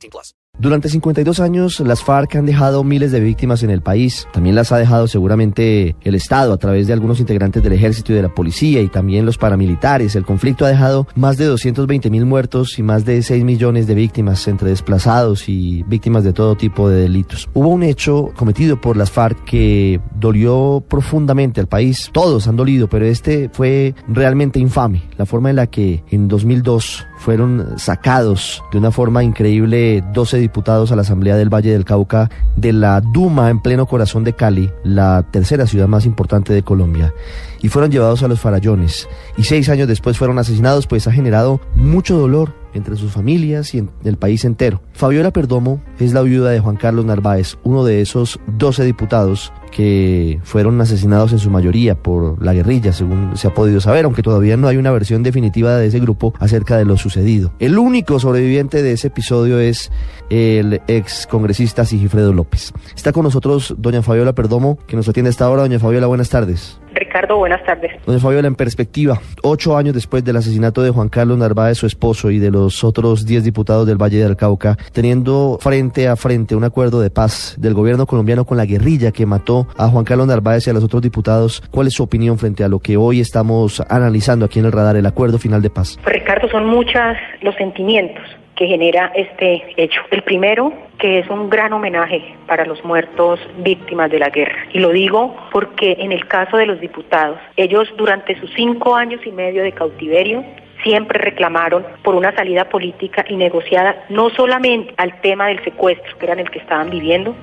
18 plus. Durante 52 años, las FARC han dejado miles de víctimas en el país. También las ha dejado seguramente el Estado a través de algunos integrantes del ejército y de la policía y también los paramilitares. El conflicto ha dejado más de 220 mil muertos y más de 6 millones de víctimas entre desplazados y víctimas de todo tipo de delitos. Hubo un hecho cometido por las FARC que dolió profundamente al país. Todos han dolido, pero este fue realmente infame. La forma en la que en 2002 fueron sacados de una forma increíble 12 a la Asamblea del Valle del Cauca de la Duma en pleno corazón de Cali, la tercera ciudad más importante de Colombia, y fueron llevados a los farallones. Y seis años después fueron asesinados, pues ha generado mucho dolor entre sus familias y en el país entero. Fabiola Perdomo es la viuda de Juan Carlos Narváez, uno de esos 12 diputados que fueron asesinados en su mayoría por la guerrilla, según se ha podido saber, aunque todavía no hay una versión definitiva de ese grupo acerca de lo sucedido. El único sobreviviente de ese episodio es el ex congresista Sigifredo López. Está con nosotros doña Fabiola Perdomo, que nos atiende a esta hora. Doña Fabiola, buenas tardes. Ricardo, buenas tardes. Doña Fabiola, en perspectiva, ocho años después del asesinato de Juan Carlos Narváez, su esposo, y de los otros diez diputados del Valle del Cauca, teniendo frente a frente un acuerdo de paz del gobierno colombiano con la guerrilla que mató a Juan Carlos Narváez y a los otros diputados, ¿cuál es su opinión frente a lo que hoy estamos analizando aquí en el radar, el acuerdo final de paz? Pues, Ricardo, son muchos los sentimientos que genera este hecho. El primero, que es un gran homenaje para los muertos víctimas de la guerra. Y lo digo porque en el caso de los diputados, ellos durante sus cinco años y medio de cautiverio siempre reclamaron por una salida política y negociada no solamente al tema del secuestro, que era en el que estaban viviendo,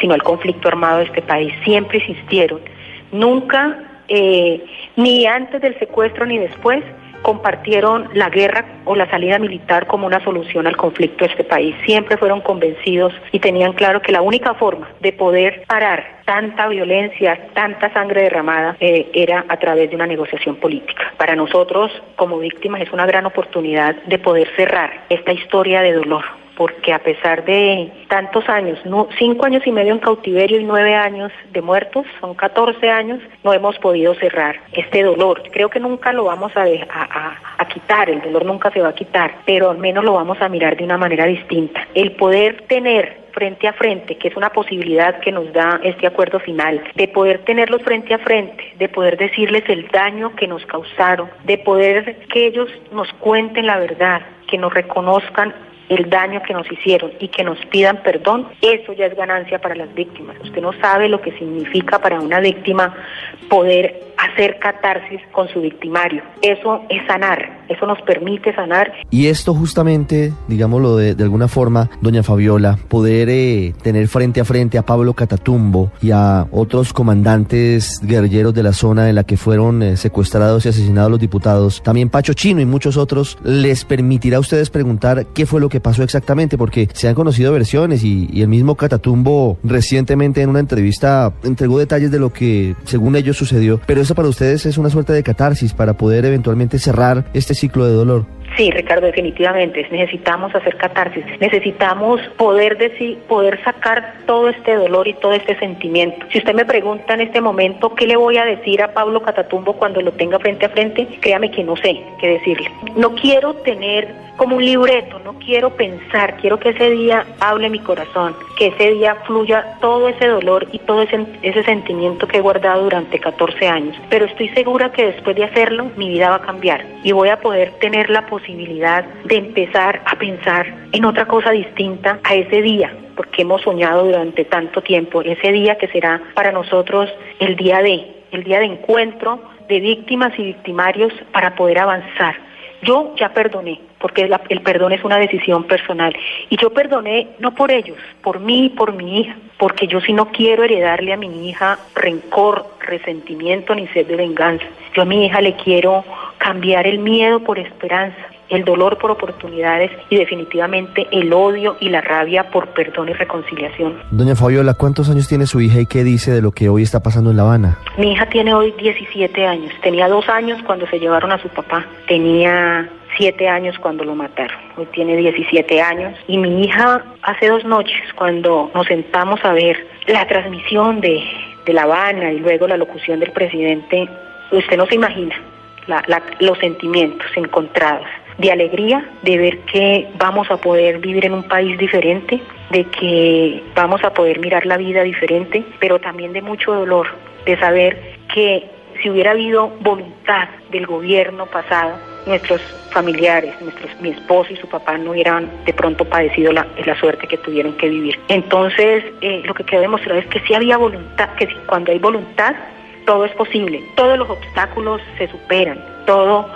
sino al conflicto armado de este país. Siempre insistieron. Nunca, eh, ni antes del secuestro ni después, compartieron la guerra o la salida militar como una solución al conflicto de este país. Siempre fueron convencidos y tenían claro que la única forma de poder parar tanta violencia, tanta sangre derramada, eh, era a través de una negociación política. Para nosotros, como víctimas, es una gran oportunidad de poder cerrar esta historia de dolor porque a pesar de tantos años, cinco años y medio en cautiverio y nueve años de muertos, son 14 años, no hemos podido cerrar este dolor. Creo que nunca lo vamos a, a, quitar, el dolor nunca se va a quitar, pero al menos lo vamos a mirar de una manera distinta. El poder tener frente a frente, que es una posibilidad que nos da este acuerdo final, de poder tenerlos frente a frente, de poder decirles el daño que nos causaron, de poder que ellos nos cuenten la verdad, que nos reconozcan el daño que nos hicieron y que nos pidan perdón, eso ya es ganancia para las víctimas. Usted no sabe lo que significa para una víctima poder hacer catarsis con su victimario. Eso es sanar, eso nos permite sanar. Y esto justamente, digámoslo de, de alguna forma, doña Fabiola, poder eh, tener frente a frente a Pablo Catatumbo y a otros comandantes guerrilleros de la zona en la que fueron eh, secuestrados y asesinados los diputados, también Pacho Chino y muchos otros, les permitirá a ustedes preguntar qué fue lo que pasó exactamente, porque se han conocido versiones y, el mismo Catatumbo recientemente en una entrevista entregó detalles de lo que según ellos sucedió, pero eso para ustedes es una suerte de catarsis para poder eventualmente cerrar este ciclo de dolor. Sí, Ricardo, definitivamente. Necesitamos hacer catarsis. Necesitamos poder decir, poder sacar todo este dolor y todo este sentimiento. Si usted me pregunta en este momento qué le voy a decir a Pablo Catatumbo cuando lo tenga frente a frente, créame que no sé qué decirle. No quiero tener como un libreto, no quiero pensar, quiero que ese día hable mi corazón, que ese día fluya todo ese dolor y todo ese, ese sentimiento que he guardado durante 14 años. Pero estoy segura que después de hacerlo, mi vida va a cambiar y voy a poder tener la posibilidad de empezar a pensar en otra cosa distinta a ese día, porque hemos soñado durante tanto tiempo, ese día que será para nosotros el día de, el día de encuentro de víctimas y victimarios para poder avanzar. Yo ya perdoné, porque el perdón es una decisión personal. Y yo perdoné no por ellos, por mí y por mi hija, porque yo sí no quiero heredarle a mi hija rencor, resentimiento ni sed de venganza. Yo a mi hija le quiero cambiar el miedo por esperanza, el dolor por oportunidades y definitivamente el odio y la rabia por perdón y reconciliación. Doña Fabiola, ¿cuántos años tiene su hija y qué dice de lo que hoy está pasando en La Habana? Mi hija tiene hoy 17 años. Tenía dos años cuando se llevaron a su papá. Tenía siete años cuando lo mataron. Hoy tiene 17 años. Y mi hija hace dos noches, cuando nos sentamos a ver la transmisión de, de La Habana y luego la locución del presidente, usted no se imagina los sentimientos encontrados de alegría, de ver que vamos a poder vivir en un país diferente, de que vamos a poder mirar la vida diferente, pero también de mucho dolor, de saber que si hubiera habido voluntad del gobierno pasado, nuestros familiares, nuestros, mi esposo y su papá no hubieran de pronto padecido la, la suerte que tuvieron que vivir. Entonces, eh, lo que quedó demostrado es que si había voluntad, que cuando hay voluntad, todo es posible, todos los obstáculos se superan, todo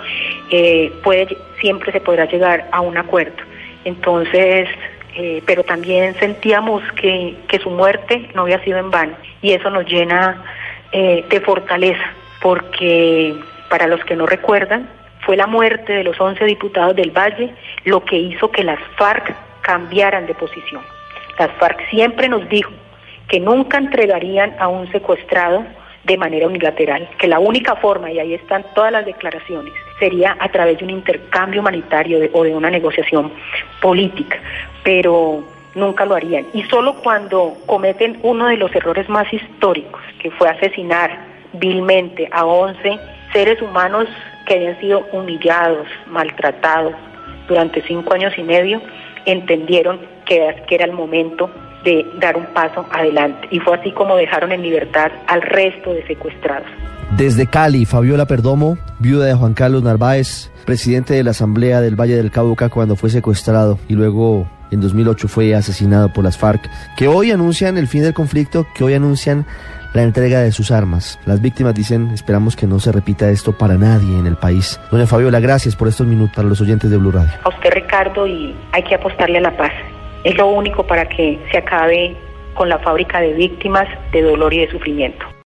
eh, puede, siempre se podrá llegar a un acuerdo. Entonces, eh, pero también sentíamos que, que, su muerte no había sido en vano y eso nos llena eh, de fortaleza, porque para los que no recuerdan, fue la muerte de los 11 diputados del Valle lo que hizo que las FARC cambiaran de posición. Las FARC siempre nos dijo que nunca entregarían a un secuestrado de manera unilateral, que la única forma, y ahí están todas las declaraciones, sería a través de un intercambio humanitario o de una negociación política, pero nunca lo harían. Y solo cuando cometen uno de los errores más históricos, que fue asesinar vilmente a 11 seres humanos que habían sido humillados, maltratados durante cinco años y medio, entendieron que, que era el momento de dar un paso adelante. Y fue así como dejaron en libertad al resto de secuestrados. Desde Cali, Fabiola Perdomo, viuda de Juan Carlos Narváez, presidente de la Asamblea del Valle del Cauca cuando fue secuestrado y luego en 2008 fue asesinado por las FARC, que hoy anuncian el fin del conflicto, que hoy anuncian la entrega de sus armas. Las víctimas dicen, esperamos que no se repita esto para nadie en el país. Doña Fabiola, gracias por estos minutos para los oyentes de Blue Radio. A usted, Ricardo, y hay que apostarle a la paz. Es lo único para que se acabe con la fábrica de víctimas de dolor y de sufrimiento.